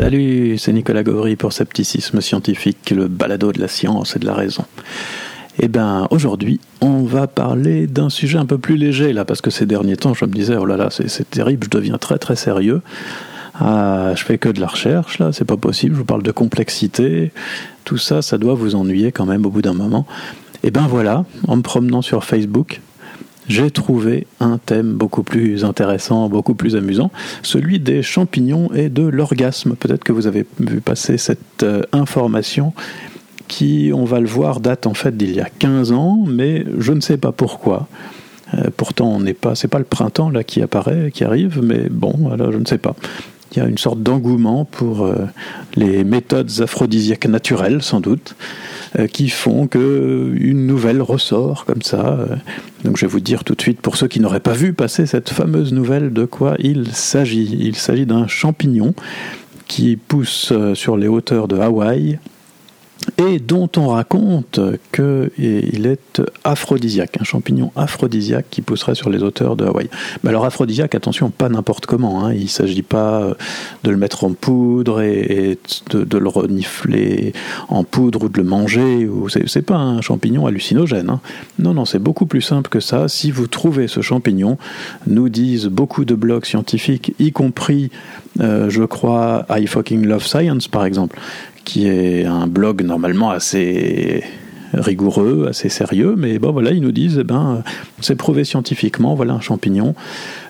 Salut, c'est Nicolas Gauvry pour Scepticisme Scientifique, le balado de la science et de la raison. Eh bien, aujourd'hui, on va parler d'un sujet un peu plus léger, là, parce que ces derniers temps, je me disais, oh là là, c'est terrible, je deviens très très sérieux. Ah, je fais que de la recherche, là, c'est pas possible, je vous parle de complexité. Tout ça, ça doit vous ennuyer quand même au bout d'un moment. Et eh ben voilà, en me promenant sur Facebook, j'ai trouvé un thème beaucoup plus intéressant, beaucoup plus amusant, celui des champignons et de l'orgasme. Peut-être que vous avez vu passer cette euh, information qui, on va le voir, date en fait d'il y a 15 ans, mais je ne sais pas pourquoi. Euh, pourtant, on n'est pas, c'est pas le printemps là qui apparaît, qui arrive, mais bon, alors je ne sais pas. Il y a une sorte d'engouement pour euh, les méthodes aphrodisiaques naturelles, sans doute, euh, qui font que une nouvelle ressort comme ça. Donc, je vais vous dire tout de suite, pour ceux qui n'auraient pas vu passer cette fameuse nouvelle, de quoi il s'agit. Il s'agit d'un champignon qui pousse sur les hauteurs de Hawaï et dont on raconte qu'il est aphrodisiaque, un champignon aphrodisiaque qui pousserait sur les hauteurs de Hawaï. Mais alors aphrodisiaque, attention, pas n'importe comment, hein. il ne s'agit pas de le mettre en poudre et, de, le renifler en poudre ou de le manger, ou c'est pas un champignon hallucinogène. Hein. Non, non, c'est beaucoup plus simple que ça. Si vous trouvez ce champignon, nous disent beaucoup de blogs scientifiques, y compris, euh, je crois, I fucking love science par exemple, qui est un blog normalement assez rigoureux, assez sérieux, mais bon voilà, ils nous disent, eh ben, c'est prouvé scientifiquement, voilà un champignon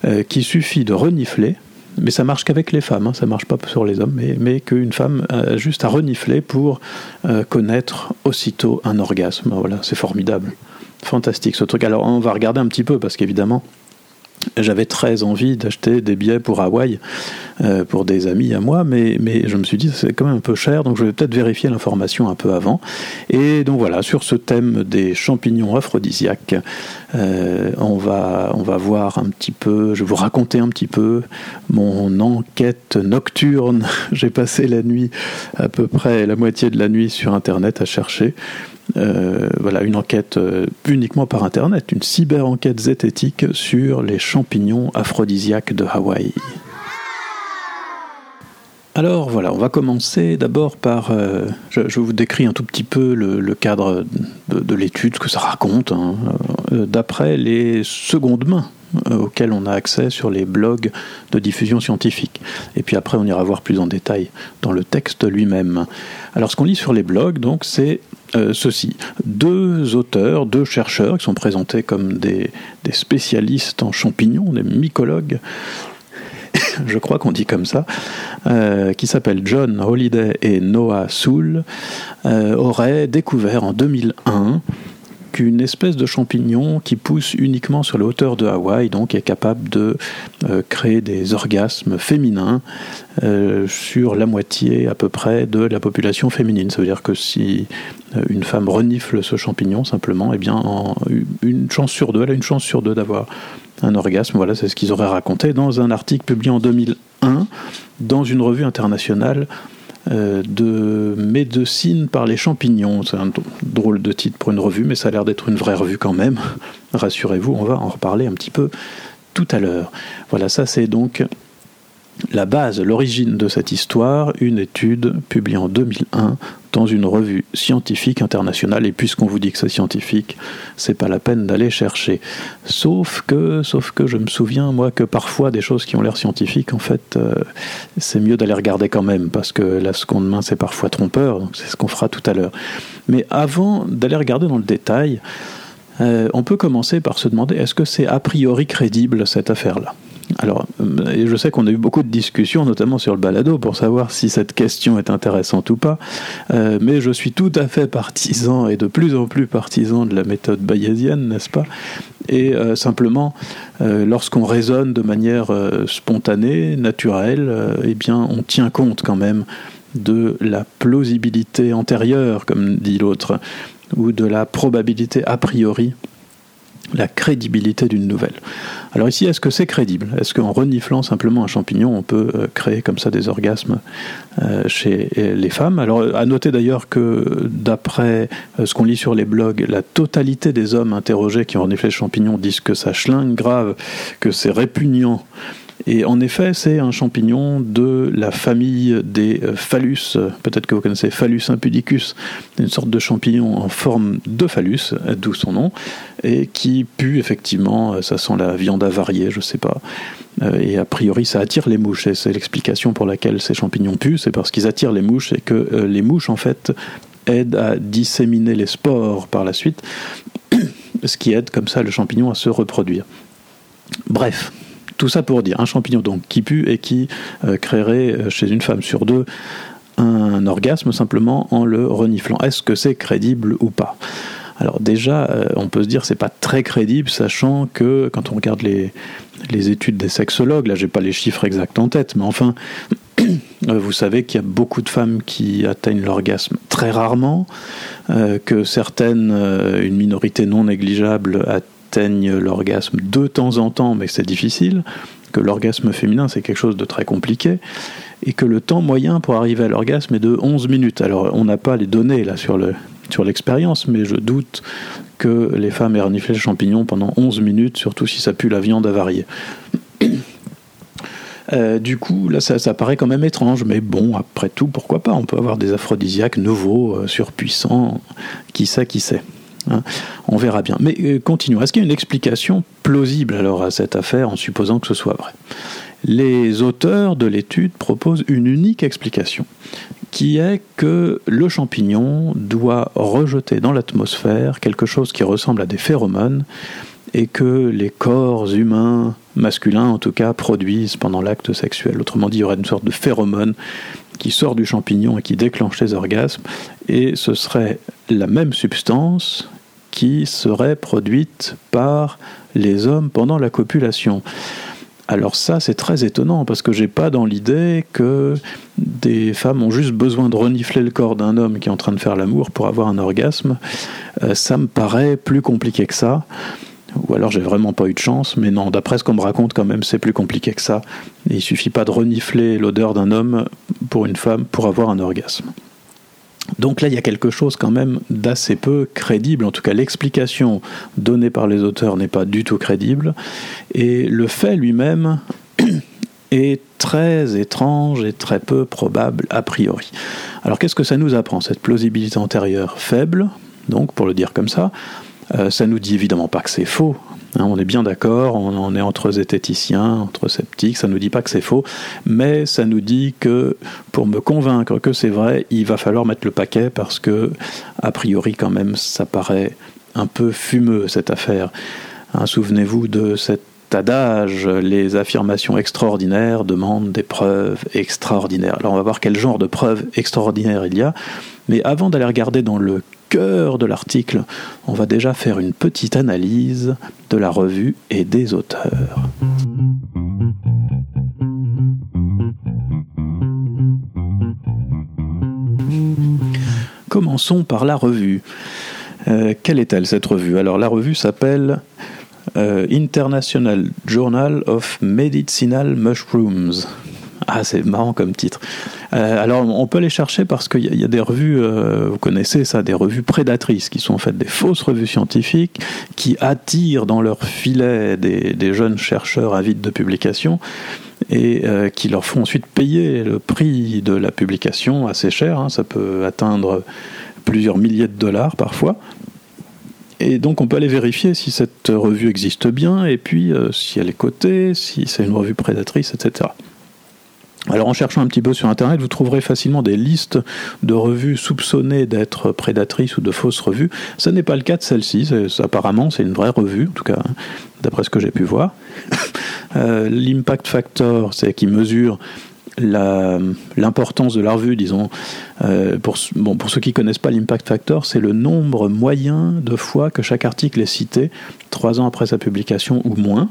euh, qui suffit de renifler, mais ça marche qu'avec les femmes, hein, ça marche pas sur les hommes, mais, qu'une femme a juste à renifler pour euh, connaître aussitôt un orgasme. Voilà, c'est formidable, fantastique ce truc. Alors on va regarder un petit peu parce qu'évidemment j'avais très envie d'acheter des billets pour Hawaï euh, pour des amis à moi, mais, mais je me suis dit c'est quand même un peu cher, donc je vais peut-être vérifier l'information un peu avant. Et donc voilà, sur ce thème des champignons aphrodisiaques, euh, on, va, on va voir un petit peu, je vais vous raconter un petit peu mon enquête nocturne. J'ai passé la nuit, à peu près la moitié de la nuit sur Internet à chercher. Euh, voilà, une enquête euh, uniquement par Internet, une cyber-enquête zététique sur les champignons aphrodisiaques de Hawaï. Alors voilà, on va commencer d'abord par... Euh, je, vous décris un tout petit peu le, cadre de, l'étude, ce que ça raconte, hein, d'après les secondes mains auxquelles on a accès sur les blogs de diffusion scientifique. Et puis après, on ira voir plus en détail dans le texte lui-même. Alors, ce qu'on lit sur les blogs, donc, c'est euh, ceci. Deux auteurs, deux chercheurs qui sont présentés comme des, spécialistes en champignons, des mycologues, je crois qu'on dit comme ça, euh, qui s'appellent John Holiday et Noah Soul, euh, auraient découvert en 2001 qu'une espèce de champignon qui pousse uniquement sur les hauteurs de Hawaï, donc est capable de euh, créer des orgasmes féminins euh, sur la moitié à peu près de la population féminine. Ça veut dire que si euh, une femme renifle ce champignon simplement, eh bien, en, une chance sur deux, elle a une chance sur deux d'avoir un orgasme. Voilà, c'est ce qu'ils auraient raconté dans un article publié en 2001 dans une revue internationale de médecine par les champignons. C'est un drôle de titre pour une revue, mais ça a l'air d'être une vraie revue quand même. Rassurez-vous, on va en reparler un petit peu tout à l'heure. Voilà, ça c'est donc la base, l'origine de cette histoire, une étude publiée en 2001 dans une revue scientifique internationale. Et puisqu'on vous dit que c'est scientifique, c'est pas la peine d'aller chercher. Sauf que, sauf que je me souviens moi que parfois des choses qui ont l'air scientifiques, en fait, euh, c'est mieux d'aller regarder quand même parce que la seconde main c'est parfois trompeur. Donc c'est ce qu'on fera tout à l'heure. Mais avant d'aller regarder dans le détail, euh, on peut commencer par se demander est-ce que c'est a priori crédible cette affaire-là? Alors, euh, je sais qu'on a eu beaucoup de discussions, notamment sur le balado, pour savoir si cette question est intéressante ou pas, euh, mais je suis tout à fait partisan et de plus en plus partisan de la méthode bayésienne, n'est-ce pas? Et euh, simplement, lorsqu'on raisonne de manière spontanée, naturelle, eh bien, on tient compte quand même de la plausibilité antérieure, comme dit l'autre, ou de la probabilité a priori la crédibilité d'une nouvelle. Alors ici, est-ce que c'est crédible? Est-ce qu'en reniflant simplement un champignon, on peut euh, créer comme ça des orgasmes euh, chez les femmes? Alors à noter d'ailleurs que d'après euh, ce qu'on lit sur les blogs, la totalité des hommes interrogés qui ont reniflé le champignon disent que ça schlingue grave, que c'est répugnant Et en effet, c'est un champignon de la famille des euh, phallus. Peut-être que vous connaissez Phallus impudicus, une sorte de champignon en forme de phallus, d'où son nom, et qui pue effectivement, ça sent la viande avariée, je sais pas. Et a priori, ça attire les mouches, et c'est l'explication pour laquelle ces champignons puent, c'est parce qu'ils attirent les mouches, et que les mouches, en fait, aident à disséminer les spores par la suite, ce qui aide comme ça le champignon à se reproduire. Bref, tout ça pour dire un champignon donc qui pue et qui euh, créerait euh, chez une femme sur deux un orgasme simplement en le reniflant. Est-ce que c'est crédible ou pas? Alors déjà, euh, on peut se dire c'est pas très crédible, sachant que quand on regarde les, études des sexologues, là j'ai pas les chiffres exacts en tête, mais enfin, vous savez qu'il y a beaucoup de femmes qui atteignent l'orgasme très rarement, que certaines, une minorité non négligeable, atteignent l'orgasme de temps en temps, mais c'est difficile, que l'orgasme féminin c'est quelque chose de très compliqué, et que le temps moyen pour arriver à l'orgasme est de 11 minutes. Alors on n'a pas les données là sur le sur l'expérience, mais je doute que les femmes aient reniflé le champignon pendant 11 minutes, surtout si ça pue la viande avariée. Euh, du coup, là, ça, ça, paraît quand même étrange, mais bon, après tout, pourquoi pas? On peut avoir des aphrodisiaques nouveaux, euh, surpuissants, qui sait, qui sait. Hein. on verra bien. Mais euh, continuons. Est-ce qu'il y a une explication plausible alors à cette affaire en supposant que ce soit vrai? Les auteurs de l'étude proposent une unique explication qui est que le champignon doit rejeter dans l'atmosphère quelque chose qui ressemble à des phéromones et que les corps humains, masculins en tout cas, produisent pendant l'acte sexuel. Autrement dit, il y aurait une sorte de phéromone qui sort du champignon et qui déclenche les orgasmes, et ce serait la même substance qui serait produite par les hommes pendant la copulation. Alors ça, c'est très étonnant parce que j'ai pas dans l'idée que des femmes ont juste besoin de renifler le corps d'un homme qui est en train de faire l'amour pour avoir un orgasme. Euh, ça me paraît plus compliqué que ça. Ou alors j'ai vraiment pas eu de chance, mais non, d'après ce qu'on me raconte quand même, c'est plus compliqué que ça. il suffit pas de renifler l'odeur d'un homme pour une femme pour avoir un orgasme. Donc là, il y a quelque chose quand même d'assez peu crédible, en tout cas l'explication donnée par les auteurs n'est pas du tout crédible, et le fait lui-même est très étrange et très peu probable a priori. Alors qu'est-ce que ça nous apprend, cette plausibilité antérieure faible, donc pour le dire comme ça, euh, ça nous dit évidemment pas que c'est faux. Hein, on est bien d'accord, on, est entre zététiciens, entre sceptiques, ça nous dit pas que c'est faux, mais ça nous dit que pour me convaincre que c'est vrai, il va falloir mettre le paquet parce que, a priori, quand même, ça paraît un peu fumeux cette affaire. Hein, souvenez-vous de cet adage, les affirmations extraordinaires demandent des preuves extraordinaires. Alors on va voir quel genre de preuves extraordinaires il y a, mais avant d'aller regarder dans le cœur de l'article, on va déjà faire une petite analyse de la revue et des auteurs. Commençons par la revue. Euh, quelle est-elle cette revue? Alors la revue s'appelle euh, International Journal of Medicinal Mushrooms. Ah, c'est marrant comme titre. Euh, alors, on peut les chercher parce qu'il y, a des revues, euh, vous connaissez ça, des revues prédatrices, qui sont en fait des fausses revues scientifiques, qui attirent dans leur filet des, jeunes chercheurs avides de publication et euh, qui leur font ensuite payer le prix de la publication assez cher. Hein. ça peut atteindre plusieurs milliers de dollars parfois. Et donc on peut aller vérifier si cette revue existe bien, et puis si elle est cotée, si c'est une revue prédatrice, etc. Alors en cherchant un petit peu sur Internet, vous trouverez facilement des listes de revues soupçonnées d'être prédatrices ou de fausses revues. Ce n'est pas le cas de celle-ci, apparemment c'est une vraie revue, en tout cas d'après ce que j'ai pu voir. Euh, l'impact factor, c'est qui mesure l'importance de la revue, disons. Euh, pour, ceux qui ne connaissent pas l'impact factor, c'est le nombre moyen de fois que chaque article est cité, trois ans après sa publication ou moins.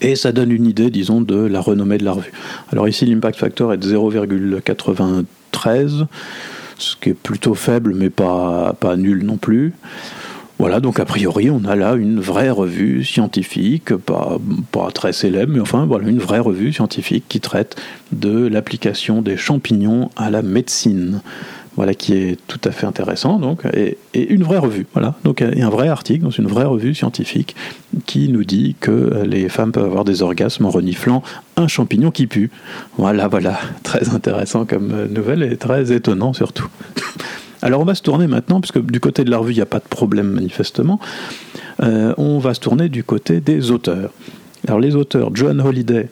Et ça donne une idée, disons, de la renommée de la revue. Alors ici, l'impact factor est de 0,93, ce qui est plutôt faible, mais pas, nul non plus. Voilà, donc a priori, on a là une vraie revue scientifique, pas très célèbre, mais enfin, voilà, une vraie revue scientifique qui traite de l'application des champignons à la médecine. Voilà, qui est tout à fait intéressant, donc, et, une vraie revue, voilà, donc un vrai article dans une vraie revue scientifique qui nous dit que les femmes peuvent avoir des orgasmes en reniflant un champignon qui pue. Voilà, voilà, très intéressant comme nouvelle et très étonnant surtout. Alors on va se tourner maintenant, puisque du côté de la revue il n'y a pas de problème manifestement, euh, on va se tourner du côté des auteurs. Alors les auteurs, John Holliday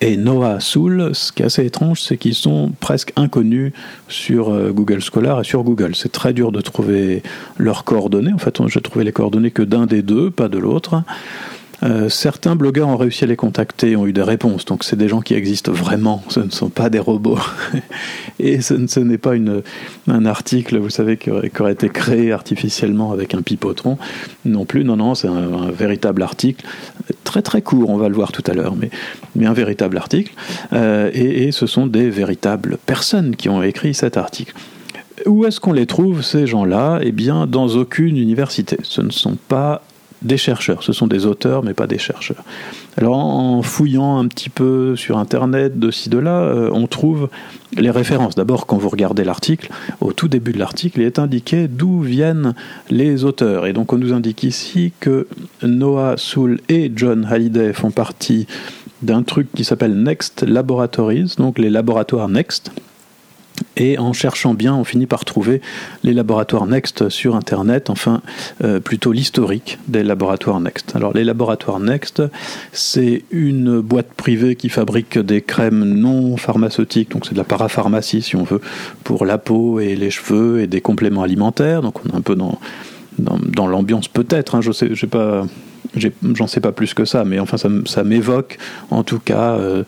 et Noah Soul, ce qui est assez étrange, c'est qu'ils sont presque inconnus sur euh, Google Scholar et sur Google. C'est très dur de trouver leurs coordonnées. En fait, j'ai trouvé les coordonnées que d'un des deux, pas de l'autre. Euh, certains blogueurs ont réussi à les contacter ont eu des réponses. Donc c'est des gens qui existent vraiment, ce ne sont pas des robots. et ce, n'est pas un article, vous savez, qui aurait, été créé artificiellement avec un pipotron. Non plus, non, non, c'est un, véritable article. Très très court, on va le voir tout à l'heure, mais, un véritable article. Euh, et ce sont des véritables personnes qui ont écrit cet article. Où est-ce qu'on les trouve, ces gens-là? Eh bien, dans aucune université. Ce ne sont pas des chercheurs. Ce sont des auteurs, mais pas des chercheurs. Alors en fouillant un petit peu sur Internet, de ci, de là, euh, on trouve les références. D'abord, quand vous regardez l'article, au tout début de l'article, il est indiqué d'où viennent les auteurs. Et donc on nous indique ici que Noah Soul et John Halliday font partie d'un truc qui s'appelle Next Laboratories, donc les laboratoires Next. Et en cherchant bien, on finit par trouver les laboratoires Next sur Internet, enfin euh, plutôt l'historique des laboratoires Next. Alors les laboratoires Next, c'est une boîte privée qui fabrique des crèmes non pharmaceutiques, donc c'est de la parapharmacie si on veut, pour la peau et les cheveux et des compléments alimentaires. Donc on est un peu dans, dans, l'ambiance peut-être, hein, je sais, sais pas j'en sais pas plus que ça, mais enfin ça, m'évoque en tout cas euh,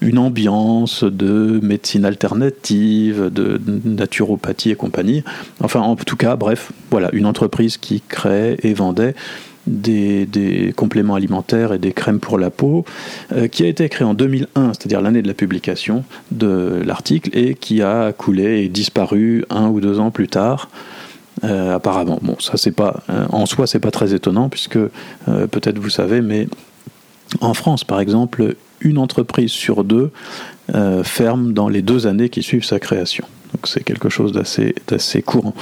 une ambiance de médecine alternative, de, naturopathie et compagnie. Enfin en tout cas, bref, voilà, une entreprise qui crée et vendait des, compléments alimentaires et des crèmes pour la peau, euh, qui a été créée en 2001, c'est-à-dire l'année de la publication de l'article, et qui a coulé et disparu un ou deux ans plus tard. Euh, apparemment. Bon, ça pas euh, en soi c'est pas très étonnant puisque euh, peut-être vous savez, mais en France par exemple, une entreprise sur deux ferme dans les deux années qui suivent sa création. Donc c'est quelque chose d'assez courant.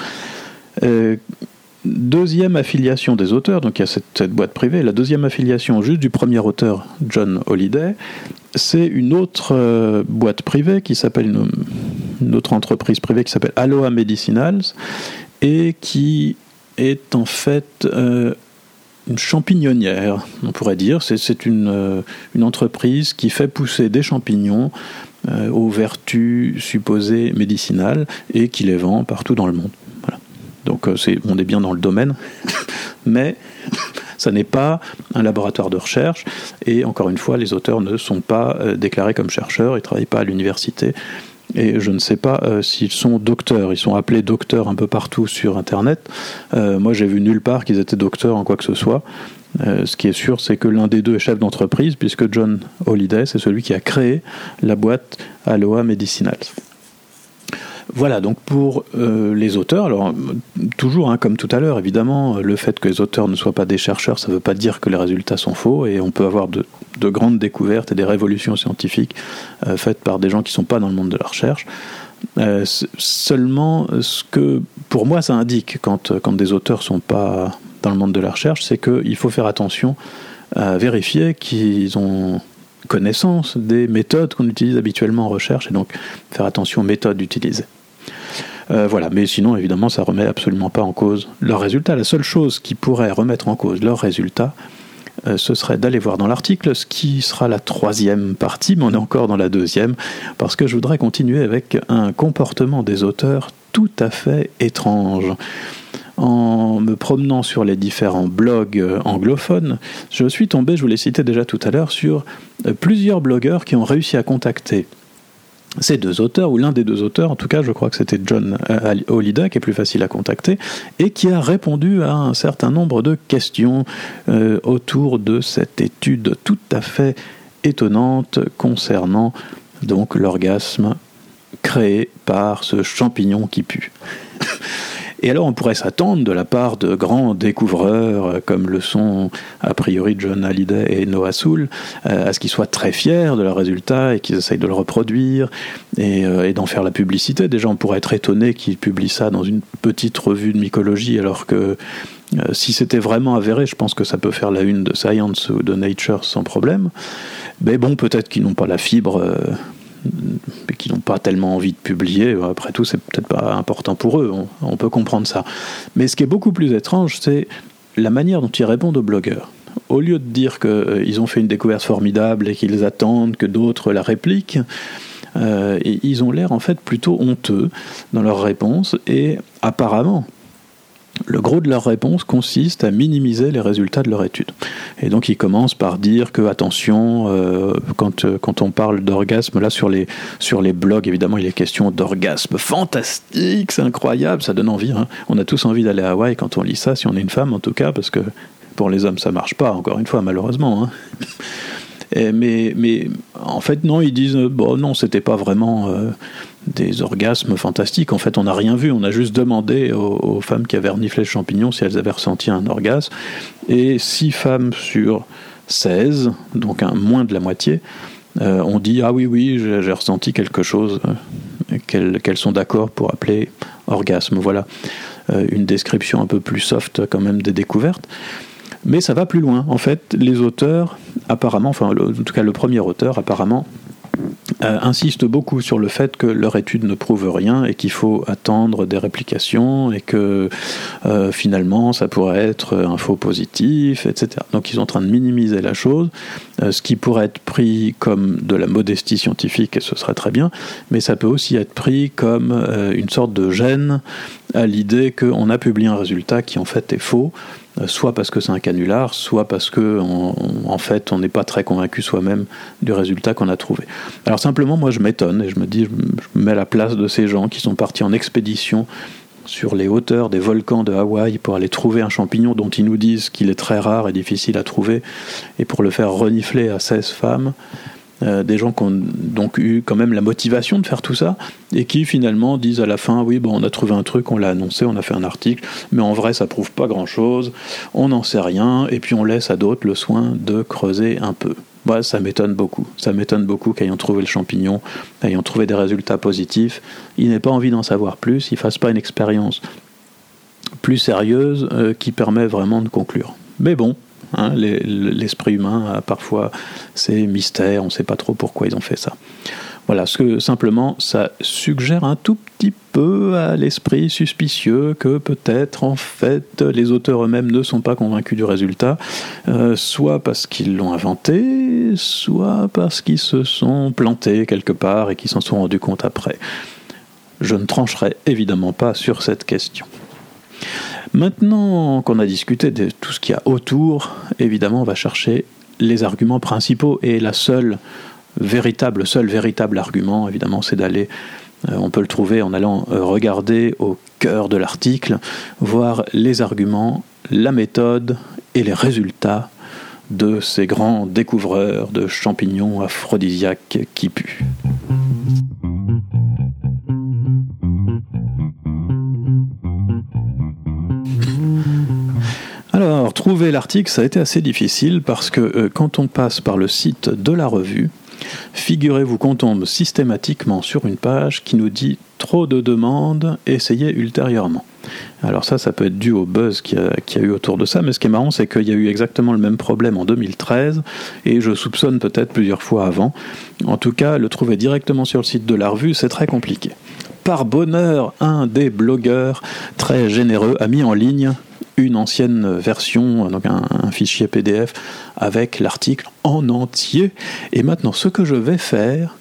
Deuxième affiliation des auteurs, donc il y a cette, boîte privée. La deuxième affiliation juste du premier auteur, John Holliday, c'est une autre boîte privée qui s'appelle entreprise privée qui s'appelle Aloha Medicinals et qui est en fait euh, une champignonnière, on pourrait dire. C'est une, euh, une, entreprise qui fait pousser des champignons euh, aux vertus supposées médicinales et qui les vend partout dans le monde. Donc on est bien dans le domaine, mais ça n'est pas un laboratoire de recherche et encore une fois, les auteurs ne sont pas déclarés comme chercheurs, ils ne travaillent pas à l'université et je ne sais pas euh, s'ils sont docteurs. Ils sont appelés docteurs un peu partout sur Internet. Euh, moi, j'ai vu nulle part qu'ils étaient docteurs en quoi que ce soit. Euh, ce qui est sûr, c'est que l'un des deux est chef d'entreprise, puisque John Holliday, c'est celui qui a créé la boîte Aloha Medicinals. Voilà, donc pour euh, les auteurs, alors toujours, hein, comme tout à l'heure, évidemment, le fait que les auteurs ne soient pas des chercheurs, ça ne veut pas dire que les résultats sont faux, et on peut avoir de, grandes découvertes et des révolutions scientifiques euh, faites par des gens qui ne sont pas dans le monde de la recherche. Euh, seulement, ce que pour moi ça indique quand, quand des auteurs ne sont pas dans le monde de la recherche, c'est qu'il faut faire attention à vérifier qu'ils ont connaissance des méthodes qu'on utilise habituellement en recherche et donc faire attention aux méthodes utilisées. Euh, voilà, mais sinon, évidemment, ça remet absolument pas en cause leurs résultats. La seule chose qui pourrait remettre en cause leurs résultats, euh, ce serait d'aller voir dans l'article ce qui sera la troisième partie, mais on est encore dans la deuxième, parce que je voudrais continuer avec un comportement des auteurs tout à fait étrange. En me promenant sur les différents blogs euh, anglophones, je suis tombé, je vous l'ai cité déjà tout à l'heure, sur plusieurs blogueurs qui ont réussi à contacter ces deux auteurs, ou l'un des deux auteurs, en tout cas je crois que c'était John euh, Holliday, qui est plus facile à contacter, et qui a répondu à un certain nombre de questions euh, autour de cette étude tout à fait étonnante concernant donc l'orgasme créé par ce champignon qui pue. Et alors on pourrait s'attendre de la part de grands découvreurs euh, comme le sont a priori John Hallyday et Noah Soul à ce qu'ils soient très fiers de leur résultat et qu'ils essayent de le reproduire et, et d'en faire la publicité. Déjà on pourrait être étonné qu'ils publient ça dans une petite revue de mycologie alors que euh, si c'était vraiment avéré, je pense que ça peut faire la une de Science ou de Nature sans problème. Mais bon, peut-être qu'ils n'ont pas la fibre, euh, qu'ils n'ont pas tellement envie de publier. Après tout, c'est peut-être pas important pour eux. On, peut comprendre ça. Mais ce qui est beaucoup plus étrange, c'est la manière dont ils répondent aux blogueurs. Au lieu de dire qu'ils euh, ont fait une découverte formidable et qu'ils attendent que d'autres la répliquent, ils ont l'air en fait plutôt honteux dans leurs réponses et apparemment le gros de leur réponse consiste à minimiser les résultats de leur étude. Et donc ils commencent par dire que, attention, euh, quand, euh, quand on parle d'orgasme, là sur les, sur les blogs, évidemment, il est question d'orgasme fantastique, c'est incroyable, ça donne envie. Hein. On a tous envie d'aller à Hawaï quand on lit ça, si on est une femme en tout cas, parce que pour les hommes ça marche pas, encore une fois, malheureusement. Hein. mais, mais en fait, non, ils disent, bon, non, c'était pas vraiment. Euh, des orgasmes fantastiques. En fait, on n'a rien vu. On a juste demandé aux, femmes qui avaient reniflé le champignon si elles avaient ressenti un orgasme. Et 6 femmes sur 16, donc un, moins de la moitié, euh, ont dit Ah oui, oui, j'ai ressenti quelque chose euh, qu'elles sont d'accord pour appeler orgasme. Voilà euh, une description un peu plus soft quand même des découvertes. Mais ça va plus loin. En fait, les auteurs, apparemment, enfin, en tout cas le premier auteur, apparemment, euh, insiste beaucoup sur le fait que leur étude ne prouve rien et qu'il faut attendre des réplications et que euh, finalement ça pourrait être un faux positif, etc. Donc ils sont en train de minimiser la chose, euh, ce qui pourrait être pris comme de la modestie scientifique et ce serait très bien, mais ça peut aussi être pris comme une sorte de gêne à l'idée qu'on a publié un résultat qui en fait est faux euh, soit parce que c'est un canular, soit parce que en fait on n'est pas très convaincu soi-même du résultat qu'on a trouvé. Alors simplement moi je m'étonne et je me dis, je me mets à la place de ces gens qui sont partis en expédition sur les hauteurs des volcans de Hawaï pour aller trouver un champignon dont ils nous disent qu'il est très rare et difficile à trouver, et pour le faire renifler à 16 femmes. Euh, des gens qui ont donc eu quand même la motivation de faire tout ça et qui finalement disent à la fin oui bon on a trouvé un truc on l'a annoncé on a fait un article mais en vrai ça prouve pas grand chose on n'en sait rien et puis on laisse à d'autres le soin de creuser un peu. Moi ça m'étonne beaucoup. Ça m'étonne beaucoup qu'ayant trouvé le champignon ayant trouvé des résultats positifs il n'ait pas envie d'en savoir plus il fasse pas une expérience plus sérieuse euh, qui permet vraiment de conclure. Mais bon Hein, l'esprit humain a parfois ses mystères, on ne sait pas trop pourquoi ils ont fait ça. Voilà, ce que simplement ça suggère un tout petit peu à l'esprit suspicieux que peut-être en fait les auteurs eux-mêmes ne sont pas convaincus du résultat, euh, soit parce qu'ils l'ont inventé, soit parce qu'ils se sont plantés quelque part et qu'ils s'en sont rendus compte après. Je ne trancherai évidemment pas sur cette question. Maintenant qu'on a discuté de tout ce qu'il y a autour, évidemment, on va chercher les arguments principaux et la seule véritable, seul véritable argument, évidemment, c'est d'aller, euh, on peut le trouver en allant euh, regarder au cœur de l'article, voir les arguments, la méthode et les résultats de ces grands découvreurs de champignons aphrodisiaques qui puent. Trouver l'article, ça a été assez difficile parce que euh, quand on passe par le site de la revue, figurez-vous qu'on tombe systématiquement sur une page qui nous dit trop de demandes, essayez ultérieurement. Alors ça, ça peut être dû au buzz qu'il y, a eu autour de ça, mais ce qui est marrant, c'est qu'il y a eu exactement le même problème en 2013, et je soupçonne peut-être plusieurs fois avant. En tout cas, le trouver directement sur le site de la revue, c'est très compliqué. Par bonheur, un des blogueurs très généreux a mis en ligne une ancienne version, donc un, fichier PDF avec l'article en entier. Et maintenant, ce que je vais faire,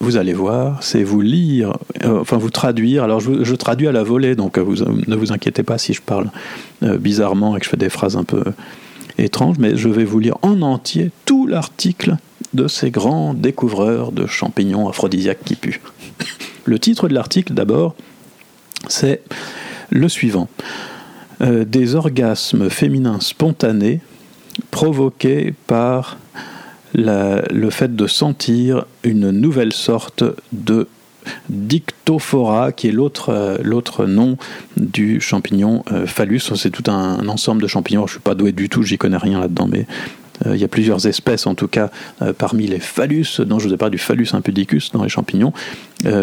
vous allez voir, c'est vous lire, euh, enfin vous traduire. Alors je, traduis à la volée, donc vous, ne vous inquiétez pas si je parle euh, bizarrement et que je fais des phrases un peu étranges, mais je vais vous lire en entier tout l'article de ces grands découvreurs de champignons aphrodisiaques qui puent. Le titre de l'article, d'abord, c'est le suivant. Euh, des orgasmes féminins spontanés provoqués par le fait de sentir une nouvelle sorte de Dictophora, qui est l'autre l'autre nom du champignon phallus. C'est tout un, ensemble de champignons. Je suis pas doué du tout, j'y connais rien là-dedans, mais il y a plusieurs espèces, en tout cas, parmi les phallus, dont je vous ai parlé du phallus impudicus dans les champignons,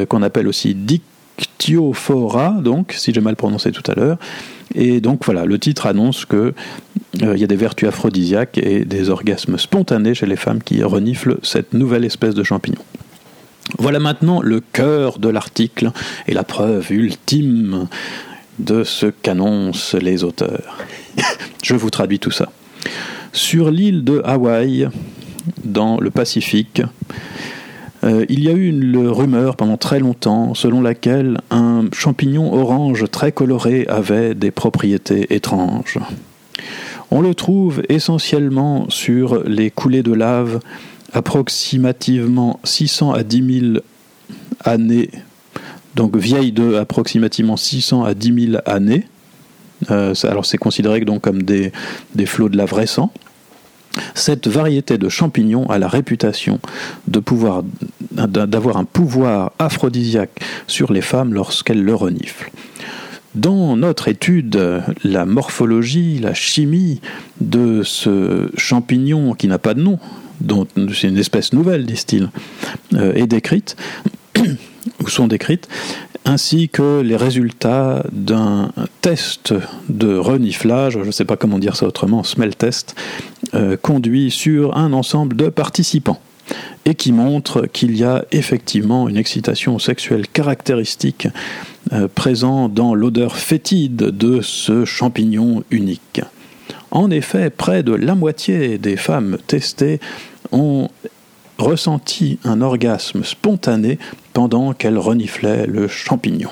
qu'on appelle aussi Dictiophora, donc, si j'ai mal prononcé tout à l'heure. Et donc voilà, le titre annonce que euh, il y a des vertus aphrodisiaques et des orgasmes spontanés chez les femmes qui reniflent cette nouvelle espèce de champignon. Voilà maintenant le cœur de l'article et la preuve ultime de ce qu'annoncent les auteurs. Je vous traduis tout ça. Sur l'île de Hawaï, dans le Pacifique, euh, il y a eu une rumeur pendant très longtemps selon laquelle un champignon orange très coloré avait des propriétés étranges. On le trouve essentiellement sur les coulées de lave approximativement 600 à 10 000 années, donc vieilles de approximativement 600 à 10 000 années. Euh, alors c'est considéré donc comme des, des flots de lave récents. Cette variété de champignons a la réputation de pouvoir d'avoir un pouvoir aphrodisiaque sur les femmes lorsqu'elles le reniflent. Dans notre étude, la morphologie, la chimie de ce champignon qui n'a pas de nom, c'est une espèce nouvelle, disent-ils, euh, est décrite, ou sont décrites, ainsi que les résultats d'un test de reniflage, je ne sais pas comment dire ça autrement, smell test, euh, conduit sur un ensemble de participants et qui montre qu'il y a effectivement une excitation sexuelle caractéristique euh, présent dans l'odeur fétide de ce champignon unique. En effet, près de la moitié des femmes testées ont ressenti un orgasme spontané pendant qu'elles reniflaient le champignon.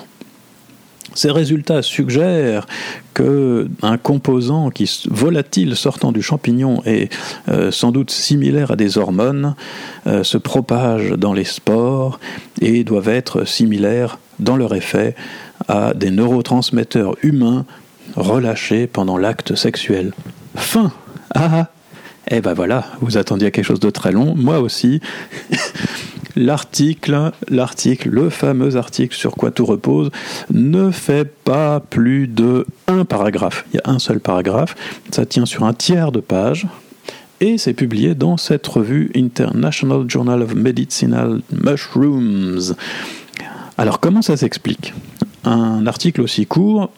Ces résultats suggèrent qu'un composant qui, volatile sortant du champignon et euh, sans doute similaire à des hormones euh, se propage dans les spores et doivent être similaires dans leur effet à des neurotransmetteurs humains relâchés pendant l'acte sexuel. Fin Ah, ah. Eh ben voilà, vous attendiez quelque chose de très long, moi aussi. l'article, l'article, le fameux article sur quoi tout repose, ne fait pas plus de un paragraphe. Il y a un seul paragraphe, ça tient sur un tiers de page, et c'est publié dans cette revue International Journal of Medicinal Mushrooms. Alors comment ça s'explique? Un article aussi court,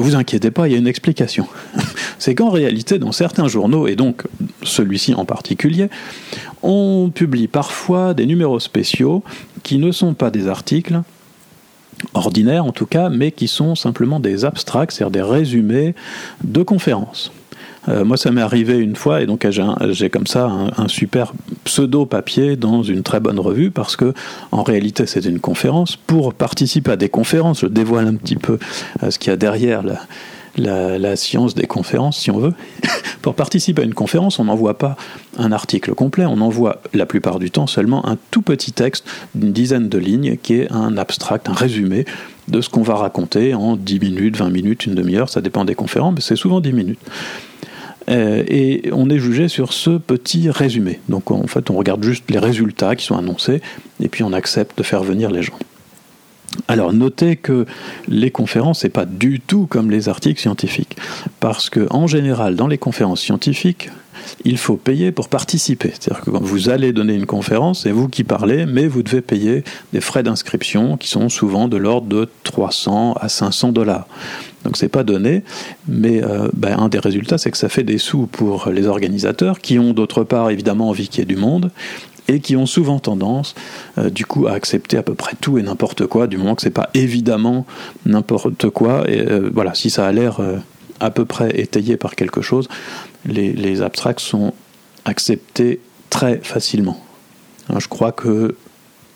vous inquiétez pas, il y a une explication. C'est qu'en réalité, dans certains journaux, et donc celui-ci en particulier, on publie parfois des numéros spéciaux qui ne sont pas des articles, ordinaires en tout cas, mais qui sont simplement des abstracts, c'est-à-dire des résumés de conférences. Euh, moi, ça m'est arrivé une fois, et donc j'ai comme ça un, super pseudo papier dans une très bonne revue, parce que en réalité, c'est une conférence. Pour participer à des conférences, je dévoile un petit peu euh, ce qu'il y a derrière la, la, science des conférences, si on veut. Pour participer à une conférence, on n'envoie pas un article complet, on envoie la plupart du temps seulement un tout petit texte d'une dizaine de lignes qui est un abstract, un résumé de ce qu'on va raconter en 10 minutes, 20 minutes, une demi-heure, ça dépend des conférences, mais c'est souvent 10 minutes. Euh, et on est jugé sur ce petit résumé. Donc en fait, on regarde juste les résultats qui sont annoncés, et puis on accepte de faire venir les gens. Alors notez que les conférences, n'est pas du tout comme les articles scientifiques, parce que en général, dans les conférences scientifiques, il faut payer pour participer. C'est-à-dire que vous allez donner une conférence, c'est vous qui parlez, mais vous devez payer des frais d'inscription qui sont souvent de l'ordre de 300 à 500 dollars. Donc c'est pas donné, mais euh, ben, un des résultats, c'est que ça fait des sous pour les organisateurs, qui ont d'autre part évidemment envie qu'il y ait du monde, et qui ont souvent tendance, euh, du coup, à accepter à peu près tout et n'importe quoi, du moment que c'est pas évidemment n'importe quoi. Et euh, voilà, si ça a l'air euh, à peu près étayé par quelque chose, les, abstracts sont acceptés très facilement. Hein, je crois que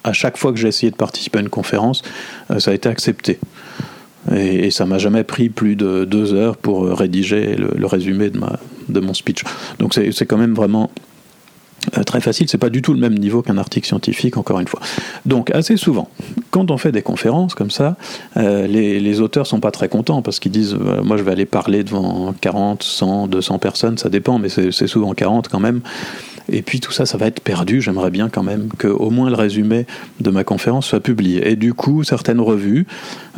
à chaque fois que j'ai essayé de participer à une conférence, ça a été accepté. Et, ça m'a jamais pris plus de deux heures pour rédiger le, résumé de, ma, de mon speech. Donc c'est quand même vraiment très facile, c'est pas du tout le même niveau qu'un article scientifique, encore une fois. Donc, assez souvent, quand on fait des conférences comme ça, euh, les, les, auteurs sont pas très contents parce qu'ils disent euh, Moi, je vais aller parler devant 40, 100, 200 personnes, ça dépend, mais c'est souvent 40 quand même. Et puis tout ça, ça va être perdu. J'aimerais bien quand même que au moins le résumé de ma conférence soit publié. Et du coup, certaines revues,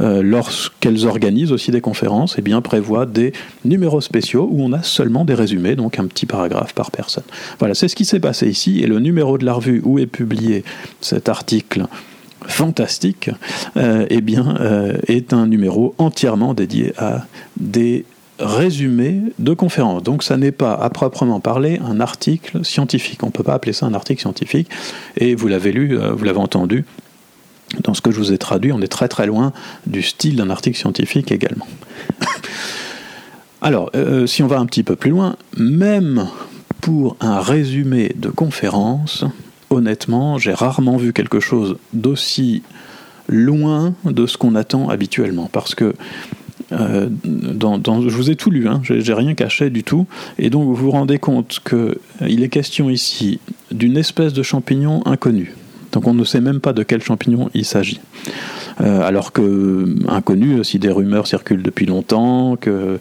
euh, lorsqu'elles organisent aussi des conférences, eh bien prévoient des numéros spéciaux où on a seulement des résumés, donc un petit paragraphe par personne. Voilà, c'est ce qui s'est passé ici. Et le numéro de la revue où est publié cet article fantastique, euh, eh bien, euh, est un numéro entièrement dédié à des résumés de conférences. Donc ça n'est pas à proprement parler un article scientifique. On ne peut pas appeler ça un article scientifique. Et vous l'avez lu, euh, vous l'avez entendu. Dans ce que je vous ai traduit, on est très très loin du style d'un article scientifique également. Alors, si on va un petit peu plus loin, même pour un résumé de conférence, honnêtement, j'ai rarement vu quelque chose d'aussi loin de ce qu'on attend habituellement. Parce que euh, je vous ai tout lu, hein, j'ai rien caché du tout, et donc vous vous rendez compte qu'il est question ici d'une espèce de champignon inconnu. Donc on ne sait même pas de quel champignon il s'agit. Euh, alors que inconnu, si des rumeurs circulent depuis longtemps, que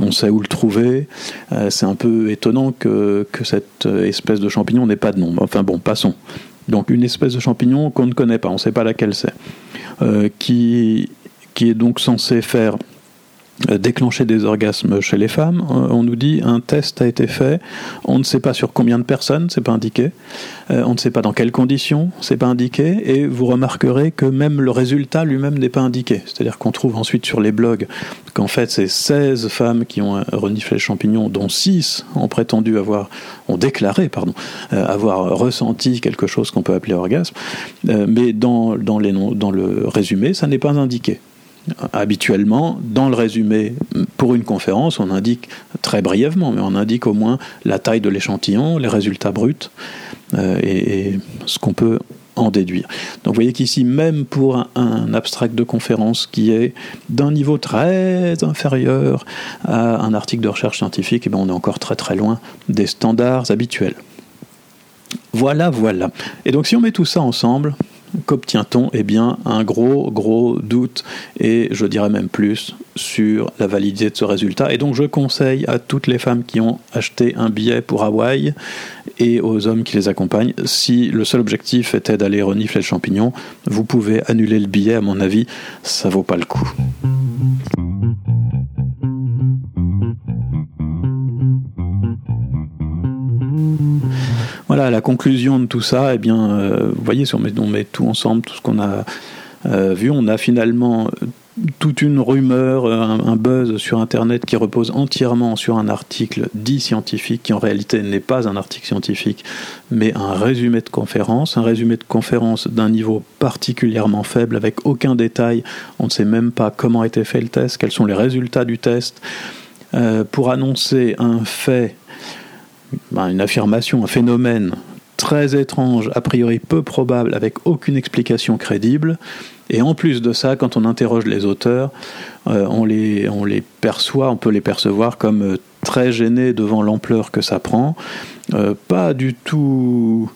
on sait où le trouver, euh, c'est un peu étonnant que, cette espèce de champignon n'ait pas de nom. Enfin bon, passons. Donc une espèce de champignon qu'on ne connaît pas, on ne sait pas laquelle c'est, euh, qui, qui est donc censé faire euh, déclencher des orgasmes chez les femmes. Euh, on nous dit un test a été fait, on ne sait pas sur combien de personnes, c'est pas indiqué, euh, on ne sait pas dans quelles conditions, c'est pas indiqué, et vous remarquerez que même le résultat lui-même n'est pas indiqué. C'est-à-dire qu'on trouve ensuite sur les blogs qu'en fait c'est 16 femmes qui ont reniflé le champignon, dont 6 ont prétendu avoir, ont déclaré, pardon, avoir ressenti quelque chose qu'on peut appeler orgasme, mais dans, les, dans le résumé, ça n'est pas indiqué habituellement, dans le résumé pour une conférence, on indique très brièvement, mais on indique au moins la taille de l'échantillon, les résultats bruts euh, et, ce qu'on peut en déduire. Donc vous voyez qu'ici, même pour un, abstract de conférence qui est d'un niveau très inférieur à un article de recherche scientifique, eh on est encore très très loin des standards habituels. Voilà, voilà. Et donc si on met tout ça ensemble, qu'obtient-on? Eh bien, un gros, gros doute, et je dirais même plus, sur la validité de ce résultat. Et donc, je conseille à toutes les femmes qui ont acheté un billet pour Hawaï et aux hommes qui les accompagnent, si le seul objectif était d'aller renifler le champignon, vous pouvez annuler le billet, à mon avis, ça vaut pas le coup. Voilà, la conclusion de tout ça, eh bien, euh, vous voyez, si on met, tout ensemble, tout ce qu'on a euh, vu, on a finalement euh, toute une rumeur, un, buzz sur Internet qui repose entièrement sur un article dit scientifique, qui en réalité n'est pas un article scientifique, mais un résumé de conférence, un résumé de conférence d'un niveau particulièrement faible, avec aucun détail, on ne sait même pas comment a été fait le test, quels sont les résultats du test, pour annoncer un fait une affirmation, un phénomène très étrange, a priori peu probable, avec aucune explication crédible. Et en plus de ça, quand on interroge les auteurs, euh, on, les, perçoit, on peut les percevoir comme euh, très gênés devant l'ampleur que ça prend, euh, pas du tout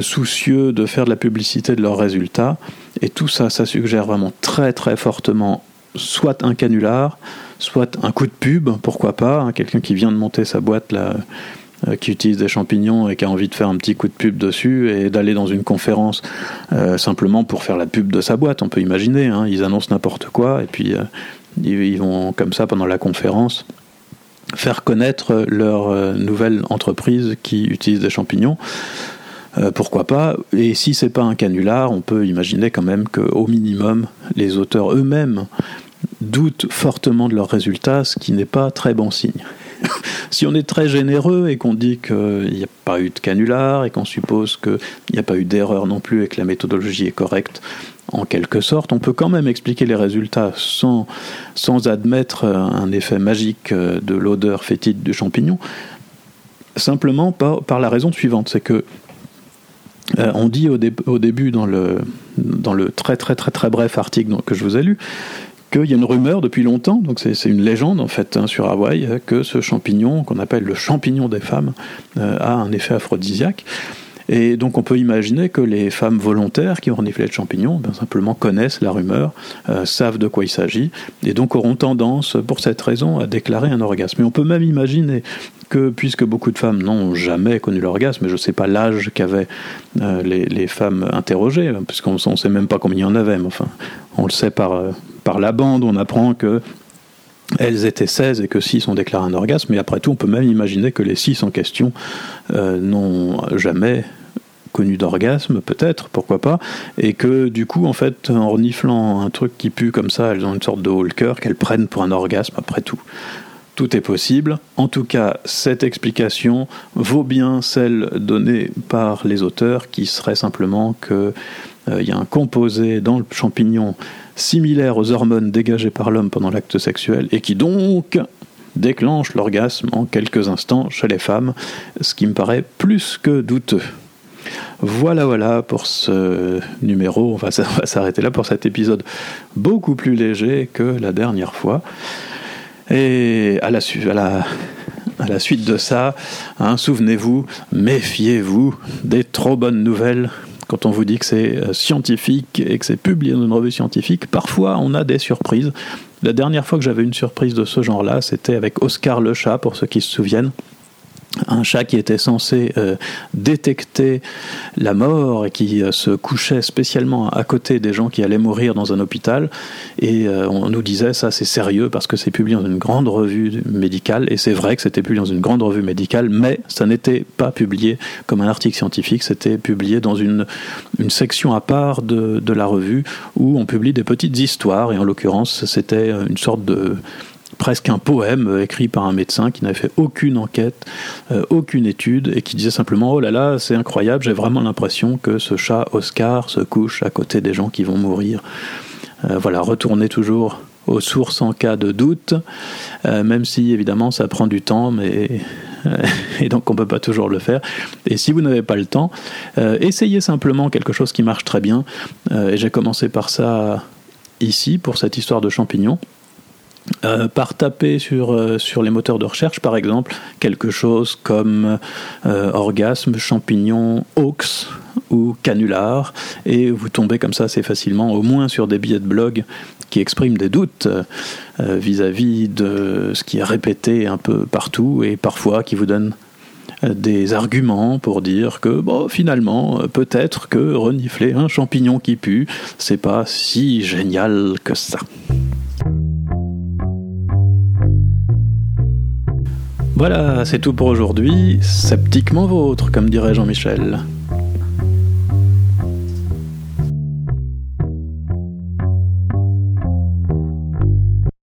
soucieux de faire de la publicité de leurs résultats. Et tout ça, ça suggère vraiment très très fortement soit un canular, soit un coup de pub, pourquoi pas, hein, quelqu'un qui vient de monter sa boîte là qui utilise des champignons et qui a envie de faire un petit coup de pub dessus et d'aller dans une conférence euh, simplement pour faire la pub de sa boîte. On peut imaginer, hein. ils annoncent n'importe quoi et puis euh, ils vont comme ça pendant la conférence faire connaître leur nouvelle entreprise qui utilise des champignons. pourquoi pas? Et si c'est pas un canular, on peut imaginer quand même qu'au minimum, les auteurs eux-mêmes doutent fortement de leurs résultats, ce qui n'est pas très bon signe. si on est très généreux et qu'on dit qu'il n'y a pas eu de canular et qu'on suppose qu'il n'y a pas eu d'erreur non plus et que la méthodologie est correcte, en quelque sorte, on peut quand même expliquer les résultats sans, sans admettre un effet magique de l'odeur fétide du champignon, simplement par, la raison suivante, c'est que euh, on dit au, au, début dans le, dans le très très très très bref article que je vous ai lu qu'il y a une rumeur depuis longtemps, donc c'est une légende en fait hein, sur Hawaï, que ce champignon, qu'on appelle le champignon des femmes, euh, a un effet aphrodisiaque. Et donc on peut imaginer que les femmes volontaires qui ont reniflé le champignon ben, simplement connaissent la rumeur, euh, savent de quoi il s'agit, et donc auront tendance, pour cette raison, à déclarer un orgasme. Mais on peut même imaginer que, puisque beaucoup de femmes n'ont jamais connu l'orgasme, je ne sais pas l'âge qu'avaient euh, les, femmes interrogées, puisqu'on ne sait même pas combien il y en avait, mais enfin, on le sait par, par la bande, on apprend que elles étaient 16 et que 6 ont déclaré un orgasme, mais après tout, on peut même imaginer que les 6 en question euh, n'ont jamais connu d'orgasme, peut-être, pourquoi pas, et que du coup, en fait, en reniflant un truc qui pue comme ça, elles ont une sorte de haut cœur qu'elles prennent pour un orgasme après tout. Tout est possible. En tout cas, cette explication vaut bien celle donnée par les auteurs, qui serait simplement qu'il euh, y a un composé dans le champignon similaire aux hormones dégagées par l'homme pendant l'acte sexuel et qui donc déclenche l'orgasme en quelques instants chez les femmes, ce qui me paraît plus que douteux. Voilà, voilà pour ce numéro. On va s'arrêter là pour cet épisode beaucoup plus léger que la dernière fois. Et à la, suite de ça, hein, souvenez-vous, méfiez-vous des trop bonnes nouvelles quand on vous dit que c'est euh, scientifique et que c'est publié dans une revue scientifique, parfois on a des surprises. La dernière fois que j'avais une surprise de ce genre-là, c'était avec Oscar le chat, pour ceux qui se souviennent un chat qui était censé euh, détecter la mort et qui euh, se couchait spécialement à côté des gens qui allaient mourir dans un hôpital. Et euh, on nous disait ça c'est sérieux parce que c'est publié dans une grande revue médicale. Et c'est vrai que c'était publié dans une grande revue médicale, mais ça n'était pas publié comme un article scientifique, c'était publié dans une, une section à part de, de la revue où on publie des petites histoires. Et en l'occurrence, c'était une sorte de presque un poème euh, écrit par un médecin qui n'avait fait aucune enquête, euh, aucune étude, et qui disait simplement Oh là là, c'est incroyable, j'ai vraiment l'impression que ce chat Oscar se couche à côté des gens qui vont mourir. Euh, voilà, retournez toujours aux sources en cas de doute, même si évidemment ça prend du temps, mais et donc on ne peut pas toujours le faire. Et si vous n'avez pas le temps, essayez simplement quelque chose qui marche très bien. et j'ai commencé par ça ici pour cette histoire de champignons. Euh, par taper sur, euh, sur les moteurs de recherche, par exemple, quelque chose comme euh, orgasme, champignon, hoax ou canular, et vous tombez comme ça assez facilement, au moins sur des billets de blog qui expriment des doutes vis-à-vis de ce qui est répété un peu partout, et parfois qui vous donnent des arguments pour dire que finalement peut-être que renifler un champignon qui pue c'est pas si génial que ça. Voilà, c'est tout pour aujourd'hui. Sceptiquement vôtre, comme dirait Jean-Michel.